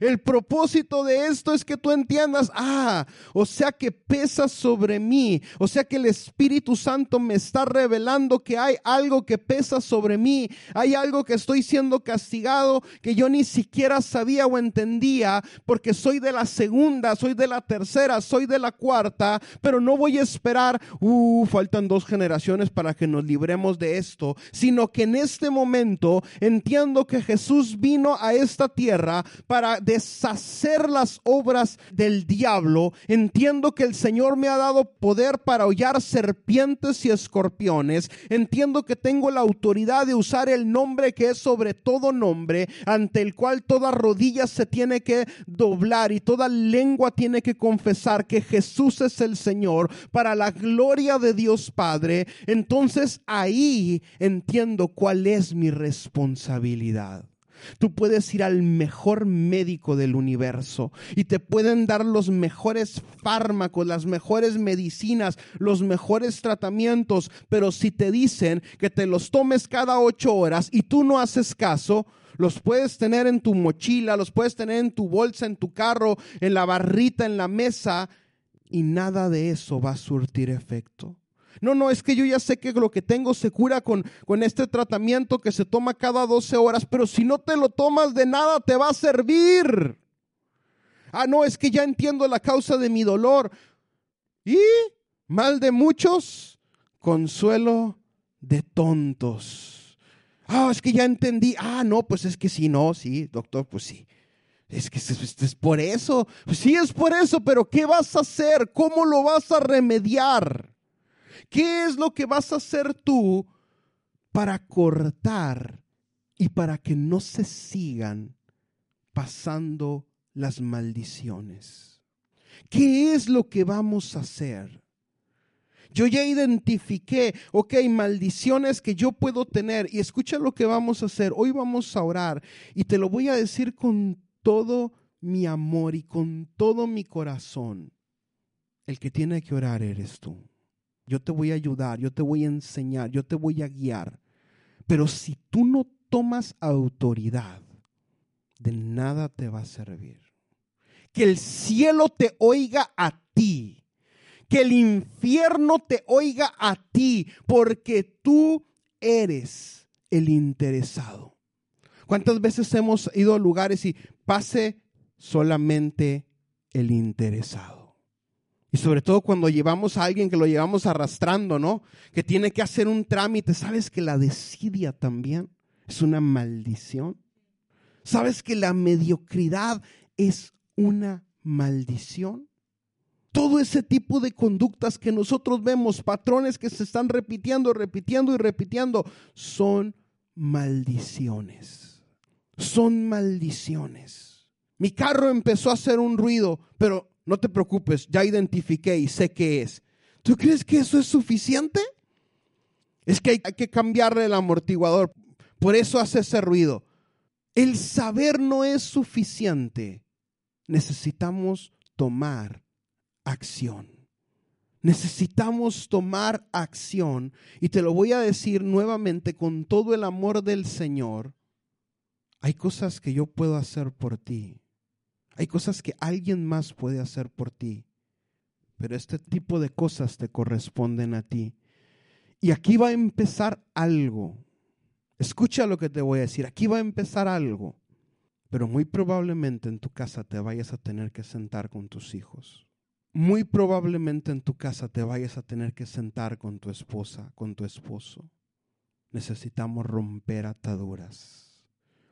El propósito de esto es que tú entiendas, ah, o sea que pesa sobre mí, o sea que el Espíritu Santo me está revelando que hay algo que pesa sobre mí, hay algo que estoy siendo castigado que yo ni siquiera sabía o entendía, porque soy de la segunda, soy de la tercera, soy de la cuarta, pero no voy a esperar, uh, faltan dos generaciones para que nos libremos de esto, sino que en este momento entiendo que Jesús vino a esta tierra para deshacer las obras del diablo. Entiendo que el Señor me ha dado poder para hollar serpientes y escorpiones. Entiendo que tengo la autoridad de usar el nombre que es sobre todo nombre, ante el cual toda rodilla se tiene que doblar y toda lengua tiene que confesar que Jesús es el Señor para la gloria de Dios Padre. Entonces ahí entiendo cuál es mi responsabilidad. Tú puedes ir al mejor médico del universo y te pueden dar los mejores fármacos, las mejores medicinas, los mejores tratamientos, pero si te dicen que te los tomes cada ocho horas y tú no haces caso, los puedes tener en tu mochila, los puedes tener en tu bolsa, en tu carro, en la barrita, en la mesa, y nada de eso va a surtir efecto. No, no, es que yo ya sé que lo que tengo se cura con, con este tratamiento que se toma cada 12 horas, pero si no te lo tomas de nada te va a servir. Ah, no, es que ya entiendo la causa de mi dolor. Y mal de muchos, consuelo de tontos. Ah, es que ya entendí. Ah, no, pues es que sí, no, sí, doctor, pues sí. Es que es, por eso. Pues sí, es por eso, pero ¿qué vas a hacer? ¿Cómo lo vas a remediar? ¿Qué es lo que vas a hacer tú para cortar y para que no se sigan pasando las maldiciones? ¿Qué es lo que vamos a hacer? Yo ya identifiqué, ok, maldiciones que yo puedo tener. Y escucha lo que vamos a hacer. Hoy vamos a orar y te lo voy a decir con todo mi amor y con todo mi corazón. El que tiene que orar eres tú yo te voy a ayudar, yo te voy a enseñar, yo te voy a guiar. Pero si tú no tomas autoridad, de nada te va a servir. Que el cielo te oiga a ti, que el infierno te oiga a ti, porque tú eres el interesado. ¿Cuántas veces hemos ido a lugares y pase solamente el interesado? Y sobre todo cuando llevamos a alguien que lo llevamos arrastrando, ¿no? Que tiene que hacer un trámite. ¿Sabes que la desidia también es una maldición? ¿Sabes que la mediocridad es una maldición? Todo ese tipo de conductas que nosotros vemos, patrones que se están repitiendo, repitiendo y repitiendo, son maldiciones. Son maldiciones. Mi carro empezó a hacer un ruido, pero no te preocupes, ya identifiqué y sé qué es. ¿Tú crees que eso es suficiente? Es que hay, que cambiarle el amortiguador. Por eso hace ese ruido. El saber no es suficiente. Necesitamos tomar acción. Necesitamos tomar acción. Y te lo voy a decir nuevamente con todo el amor del Señor. Hay cosas que yo puedo hacer por ti hay cosas que alguien más puede hacer por ti, pero este tipo de cosas te corresponden a ti. Y aquí va a empezar algo. Escucha lo que te voy a decir. Aquí va a empezar algo. Pero muy probablemente en tu casa te vayas a tener que sentar con tus hijos. Muy probablemente en tu casa te vayas a tener que sentar con tu esposa, con tu esposo. Necesitamos romper ataduras.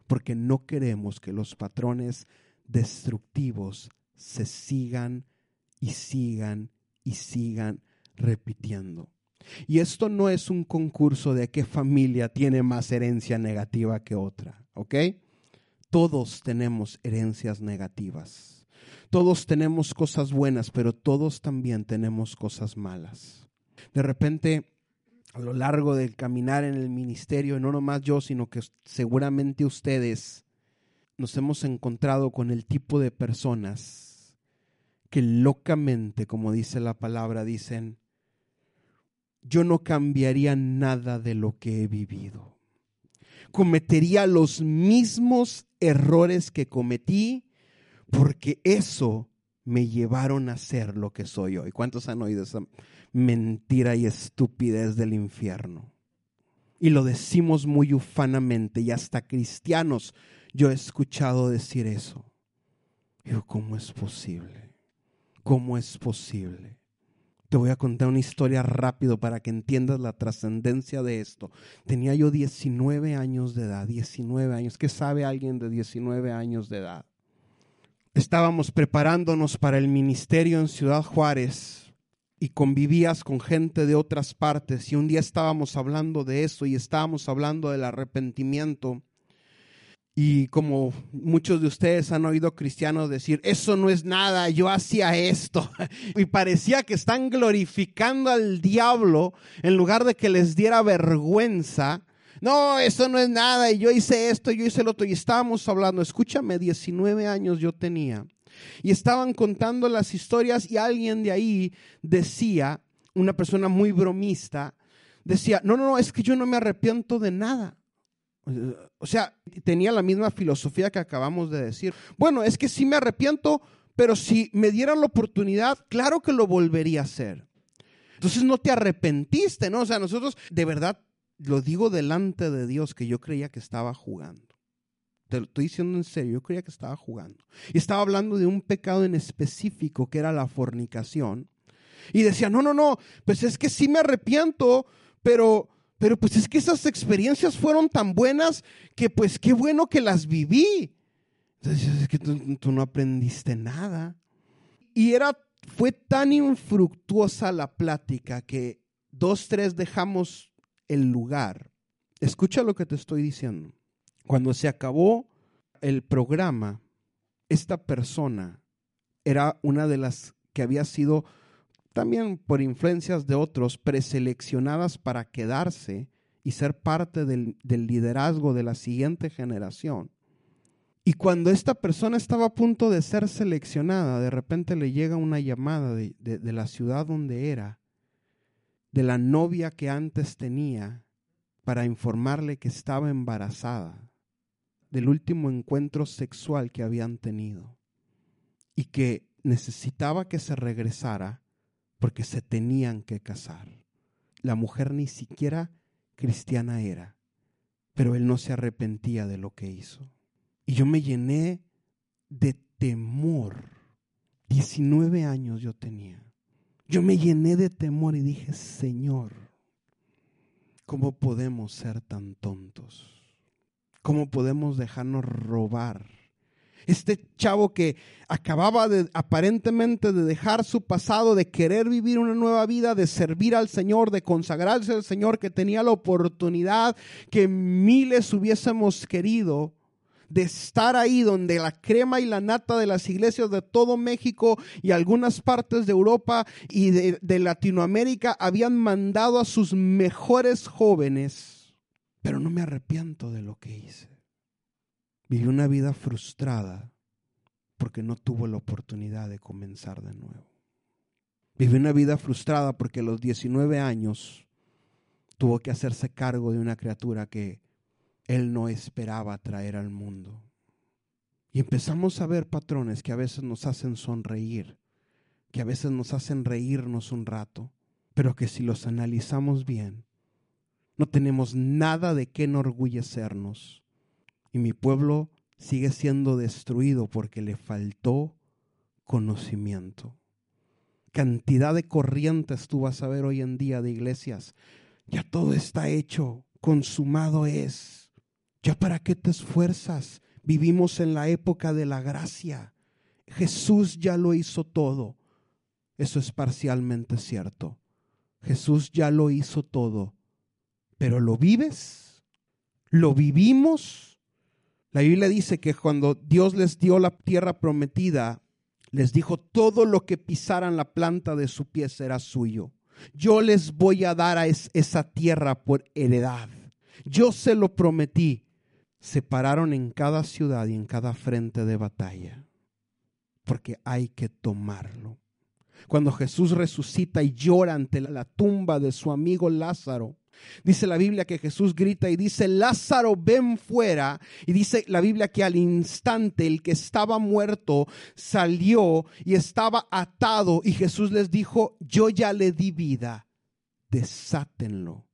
Porque no queremos que los patrones destructivos se sigan y sigan y sigan repitiendo. Y esto no es un concurso de qué familia tiene más herencia negativa que otra, ¿ok? Todos tenemos herencias negativas. Todos tenemos cosas buenas, pero todos también tenemos cosas malas. De repente, a lo largo del caminar en el ministerio, no nomás yo, sino que seguramente ustedes nos hemos encontrado con el tipo de personas que locamente, como dice la palabra, dicen, yo no cambiaría nada de lo que he vivido. Cometería los mismos errores que cometí porque eso me llevaron a ser lo que soy hoy. ¿Cuántos han oído esa mentira y estupidez del infierno? Y lo decimos muy ufanamente y hasta cristianos yo he escuchado decir eso. Digo, ¿cómo es posible? ¿Cómo es posible? Te voy a contar una historia rápido para que entiendas la trascendencia de esto. Tenía yo 19 años de edad, 19 años. ¿Qué sabe alguien de 19 años de edad? estábamos preparándonos para el ministerio en Ciudad Juárez y convivías con gente de otras partes y un día estábamos hablando de eso y estábamos hablando del arrepentimiento. Y como muchos de ustedes han oído cristianos decir, eso no es nada, yo hacía esto. Y parecía que están glorificando al diablo en lugar de que les diera vergüenza no, eso no es nada, y yo hice esto, yo hice lo otro, y estábamos hablando, escúchame, 19 años yo tenía, y estaban contando las historias y alguien de ahí decía, una persona muy bromista, decía, no, no, no, es que yo no me arrepiento de nada. O sea, tenía la misma filosofía que acabamos de decir. Bueno, es que sí me arrepiento, pero si me dieran la oportunidad, claro que lo volvería a hacer. Entonces no te arrepentiste, ¿no? O sea, nosotros de verdad lo digo delante de Dios que yo creía que estaba jugando. Te lo estoy diciendo en serio, yo creía que estaba jugando. Y estaba hablando de un pecado en específico que era la fornicación. Y decía, no, no, no, pues es que sí me arrepiento, pero, pero pues es que esas experiencias fueron tan buenas que pues qué bueno que las viví. Entonces es que tú, tú no aprendiste nada. Y era, fue tan infructuosa la plática que dos, tres dejamos el lugar. Escucha lo que te estoy diciendo. Cuando se acabó el programa, esta persona era una de las que había sido también por influencias de otros preseleccionadas para quedarse y ser parte del, liderazgo de la siguiente generación. Y cuando esta persona estaba a punto de ser seleccionada, de repente le llega una llamada de, de la ciudad donde era de la novia que antes tenía para informarle que estaba embarazada del último encuentro sexual que habían tenido y que necesitaba que se regresara porque se tenían que casar. La mujer ni siquiera cristiana era, pero él no se arrepentía de lo que hizo. Y yo me llené de temor. 19 años yo tenía. Yo me llené de temor y dije, Señor, ¿cómo podemos ser tan tontos? ¿Cómo podemos dejarnos robar? Este chavo que acababa de aparentemente de dejar su pasado, de querer vivir una nueva vida, de servir al Señor, de consagrarse al Señor, que tenía la oportunidad que miles hubiésemos querido, de estar ahí donde la crema y la nata de las iglesias de todo México y algunas partes de Europa y de, Latinoamérica habían mandado a sus mejores jóvenes. Pero no me arrepiento de lo que hice. Viví una vida frustrada porque no tuvo la oportunidad de comenzar de nuevo. Viví una vida frustrada porque a los 19 años tuvo que hacerse cargo de una criatura que él no esperaba traer al mundo. Y empezamos a ver patrones que a veces nos hacen sonreír, que a veces nos hacen reírnos un rato, pero que si los analizamos bien, no tenemos nada de qué enorgullecernos. Y mi pueblo sigue siendo destruido porque le faltó conocimiento. Cantidad de corrientes tú vas a ver hoy en día de iglesias. Ya todo está hecho, consumado es ¿Ya para qué te esfuerzas? Vivimos en la época de la gracia. Jesús ya lo hizo todo. Eso es parcialmente cierto. Jesús ya lo hizo todo. Pero ¿lo vives? ¿Lo vivimos? La Biblia dice que cuando Dios les dio la tierra prometida, les dijo, todo lo que pisaran la planta de su pie será suyo. Yo les voy a dar a esa tierra por heredad. Yo se lo prometí se pararon en cada ciudad y en cada frente de batalla, porque hay que tomarlo. Cuando Jesús resucita y llora ante la tumba de su amigo Lázaro, Dice la Biblia que Jesús grita y dice, Lázaro, ven fuera. Y dice la Biblia que al instante el que estaba muerto salió y estaba atado y Jesús les dijo, yo ya le di vida, desátenlo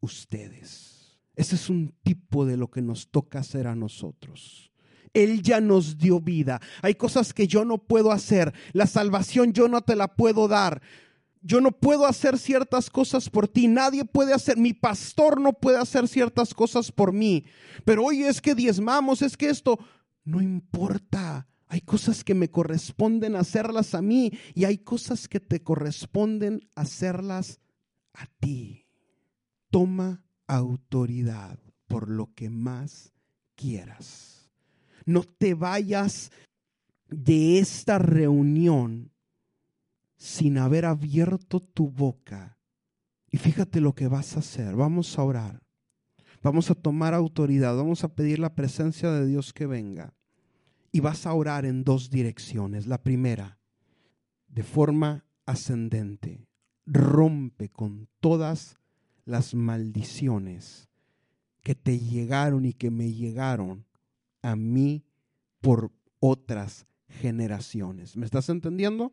ustedes. Ese es un tipo de lo que nos toca hacer a nosotros. Él ya nos dio vida. Hay cosas que yo no puedo hacer. La salvación yo no te la puedo dar. Yo no puedo hacer ciertas cosas por ti. Nadie puede hacer. Mi pastor no puede hacer ciertas cosas por mí. Pero hoy es que diezmamos, es que esto no importa. Hay cosas que me corresponden hacerlas a mí y hay cosas que te corresponden hacerlas a ti. Toma autoridad por lo que más quieras. No te vayas de esta reunión sin haber abierto tu boca. Y fíjate lo que vas a hacer. Vamos a orar. Vamos a tomar autoridad. Vamos a pedir la presencia de Dios que venga. Y vas a orar en dos direcciones. La primera, de forma ascendente. Rompe con todas las maldiciones que te llegaron y que me llegaron a mí por otras generaciones. ¿Me estás entendiendo?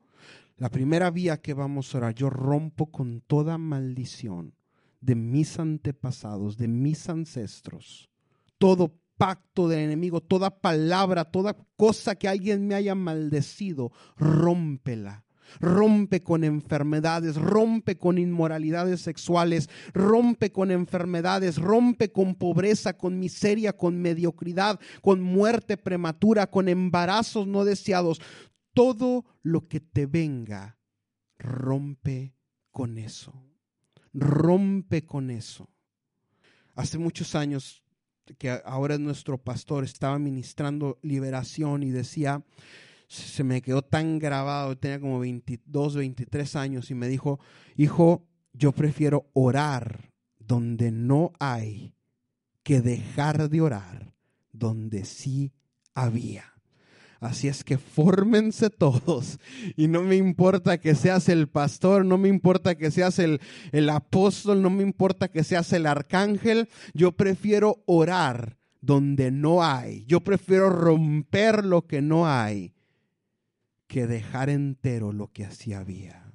La primera vía que vamos a orar, yo rompo con toda maldición de mis antepasados, de mis ancestros, todo pacto del enemigo, toda palabra, toda cosa que alguien me haya maldecido, rómpela rompe con enfermedades, rompe con inmoralidades sexuales, rompe con enfermedades, rompe con pobreza, con miseria, con mediocridad, con muerte prematura, con embarazos no deseados. Todo lo que te venga, rompe con eso. Rompe con eso. Hace muchos años que ahora es nuestro pastor, estaba ministrando liberación y decía, se me quedó tan grabado, tenía como 22, 23 años y me dijo, hijo, yo prefiero orar donde no hay que dejar de orar donde sí había. Así es que fórmense todos. Y no me importa que seas el pastor, no me importa que seas el, el apóstol, no me importa que seas el arcángel. Yo prefiero orar donde no hay. Yo prefiero romper lo que no hay que dejar entero lo que así había.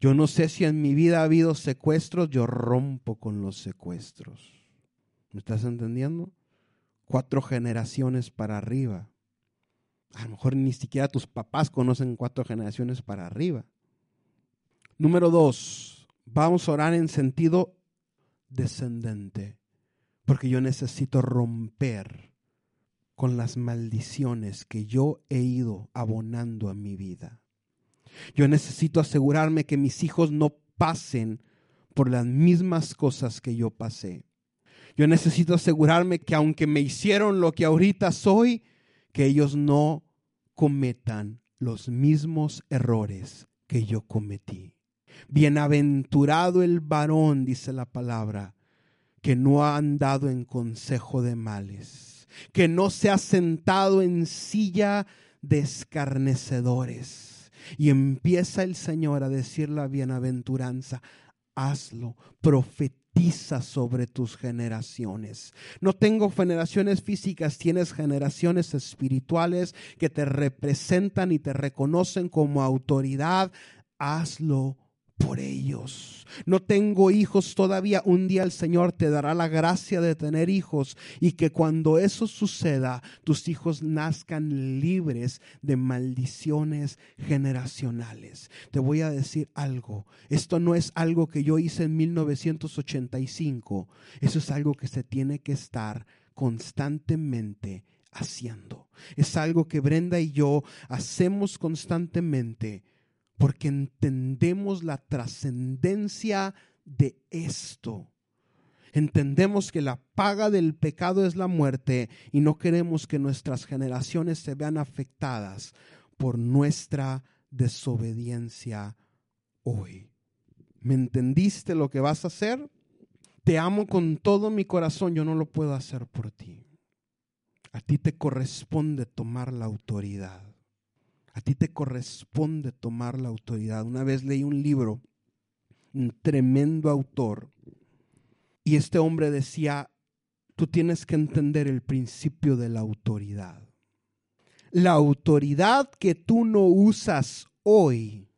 Yo no sé si en mi vida ha habido secuestros, yo rompo con los secuestros. ¿Me estás entendiendo? Cuatro generaciones para arriba. A lo mejor ni siquiera tus papás conocen cuatro generaciones para arriba. Número dos, vamos a orar en sentido descendente, porque yo necesito romper con las maldiciones que yo he ido abonando a mi vida. Yo necesito asegurarme que mis hijos no pasen por las mismas cosas que yo pasé. Yo necesito asegurarme que aunque me hicieron lo que ahorita soy, que ellos no cometan los mismos errores que yo cometí. Bienaventurado el varón, dice la palabra, que no ha andado en consejo de males que no se ha sentado en silla de escarnecedores. Y empieza el Señor a decir la bienaventuranza, hazlo, profetiza sobre tus generaciones. No tengo generaciones físicas, tienes generaciones espirituales que te representan y te reconocen como autoridad. Hazlo por ellos. No tengo hijos todavía. Un día el Señor te dará la gracia de tener hijos y que cuando eso suceda, tus hijos nazcan libres de maldiciones generacionales. Te voy a decir algo. Esto no es algo que yo hice en 1985. Eso es algo que se tiene que estar constantemente haciendo. Es algo que Brenda y yo hacemos constantemente porque entendemos la trascendencia de esto. Entendemos que la paga del pecado es la muerte y no queremos que nuestras generaciones se vean afectadas por nuestra desobediencia hoy. ¿Me entendiste lo que vas a hacer? Te amo con todo mi corazón, yo no lo puedo hacer por ti. A ti te corresponde tomar la autoridad. A ti te corresponde tomar la autoridad. Una vez leí un libro, un tremendo autor, y este hombre decía, tú tienes que entender el principio de la autoridad. La autoridad que tú no usas hoy,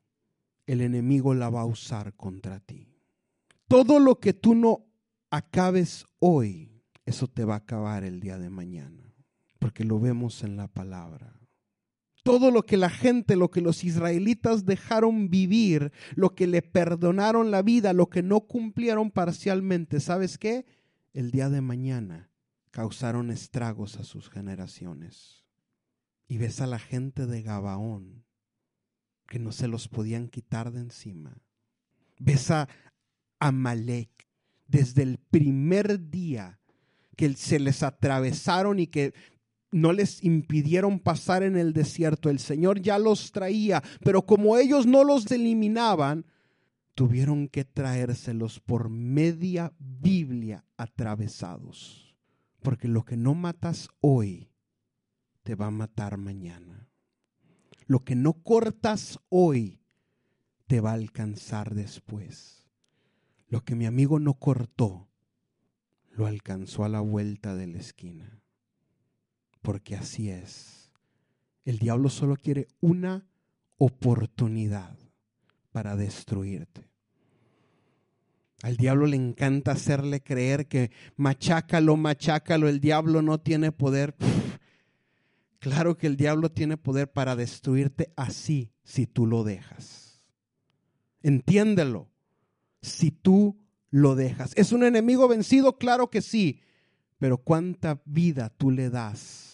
el enemigo la va a usar contra ti. Todo lo que tú no acabes hoy, eso te va a acabar el día de mañana, porque lo vemos en la palabra todo lo que la gente, lo que los israelitas dejaron vivir, lo que le perdonaron la vida, lo que no cumplieron parcialmente, ¿sabes qué? El día de mañana causaron estragos a sus generaciones. y ves a la gente de Gabaón que no se los podían quitar de encima. Ves a Amalek desde el primer día que se les atravesaron y que no les impidieron pasar en el desierto. El Señor ya los traía, pero como ellos no los eliminaban, tuvieron que traérselos por media Biblia atravesados. Porque lo que no matas hoy, te va a matar mañana. Lo que no cortas hoy, te va a alcanzar después. Lo que mi amigo no cortó, lo alcanzó a la vuelta de la esquina porque así es. El diablo solo quiere una oportunidad para destruirte. Al diablo le encanta hacerle creer que machácalo, machácalo, el diablo no tiene poder. claro que el diablo tiene poder para destruirte así si tú lo dejas. Entiéndelo, si tú lo dejas. ¿Es un enemigo vencido? Claro que sí, pero ¿cuánta vida tú le das?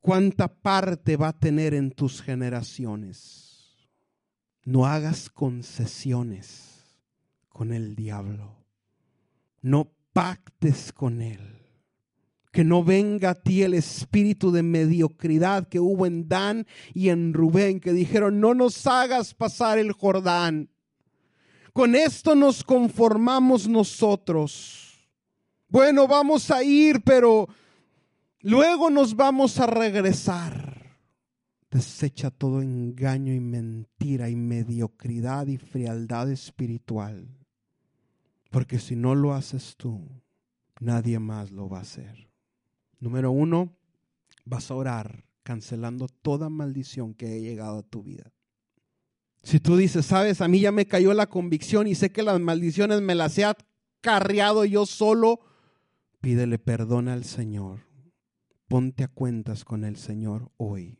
Cuánta parte va a tener en tus generaciones. No hagas concesiones con el diablo. No pactes con él. Que no venga a ti el espíritu de mediocridad que hubo en Dan y en Rubén, que dijeron, no nos hagas pasar el Jordán. Con esto nos conformamos nosotros. Bueno, vamos a ir, pero Luego nos vamos a regresar. Desecha todo engaño y mentira y mediocridad y frialdad espiritual. Porque si no lo haces tú, nadie más lo va a hacer. Número uno, vas a orar cancelando toda maldición que haya llegado a tu vida. Si tú dices, sabes, a mí ya me cayó la convicción y sé que las maldiciones me las he acarreado yo solo, pídele perdón al Señor ponte a cuentas con el Señor hoy.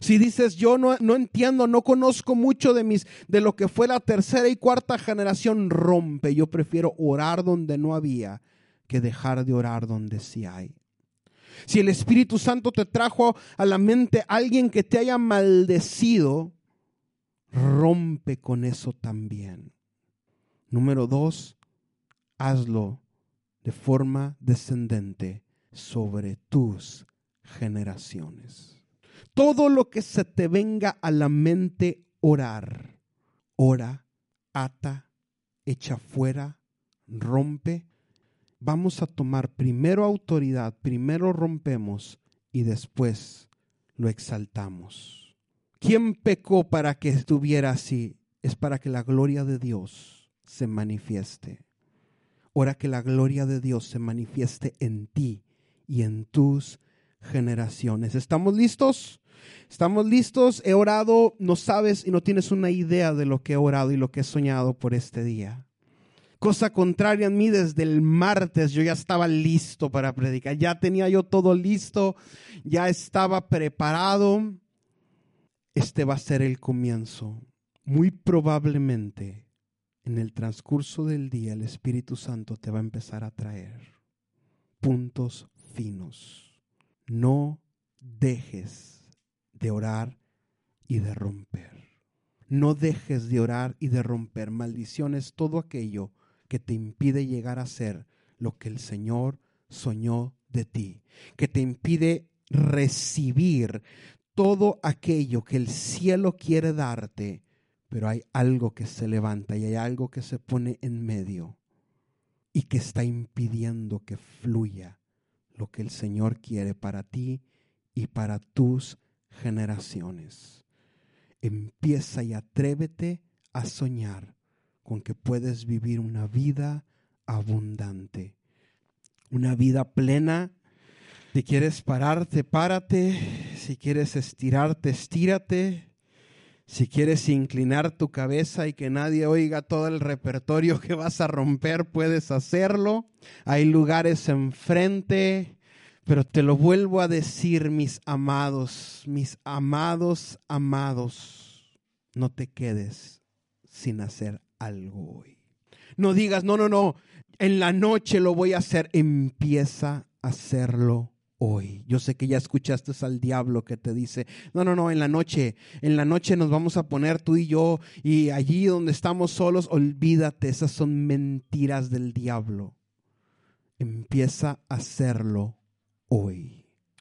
Si dices, yo no, no, entiendo, no conozco mucho de, mis, de lo que fue la tercera y cuarta generación, rompe. Yo prefiero orar donde no había que dejar de orar donde sí hay. Si el Espíritu Santo te trajo a la mente alguien que te haya maldecido, rompe con eso también. Número dos, hazlo de forma descendente sobre tus generaciones. Todo lo que se te venga a la mente orar, ora, ata, echa fuera, rompe. Vamos a tomar primero autoridad, primero rompemos y después lo exaltamos. ¿Quién pecó para que estuviera así? Es para que la gloria de Dios se manifieste. Ora que la gloria de Dios se manifieste en ti y en tus generaciones. ¿Estamos listos? ¿Estamos listos? He orado, no sabes y no tienes una idea de lo que he orado y lo que he soñado por este día. Cosa contraria a mí, desde el martes yo ya estaba listo para predicar, ya tenía yo todo listo, ya estaba preparado. Este va a ser el comienzo. Muy probablemente en el transcurso del día el Espíritu Santo te va a empezar a traer puntos No dejes de orar y de romper. No dejes de orar y de romper. Maldiciones, todo aquello que te impide llegar a ser lo que el Señor soñó de ti, que te impide recibir todo aquello que el cielo quiere darte, pero hay algo que se levanta y hay algo que se pone en medio y que está impidiendo que fluya lo que el Señor quiere para ti y para tus generaciones. Empieza y atrévete a soñar con que puedes vivir una vida abundante, una vida plena. Si quieres pararte, párate. Si quieres estirarte, estírate. Si quieres inclinar tu cabeza y que nadie oiga todo el repertorio que vas a romper, puedes hacerlo. Hay lugares enfrente, pero te lo vuelvo a decir, mis amados, mis amados, amados, no te quedes sin hacer algo hoy. No digas, no, no, no, en la noche lo voy a hacer. Empieza a hacerlo hoy. Yo sé que ya escuchaste al diablo que te dice, no, no, no, en la noche, en la noche nos vamos a poner tú y yo y allí donde estamos solos, olvídate, esas son mentiras del diablo. Empieza a hacerlo hoy.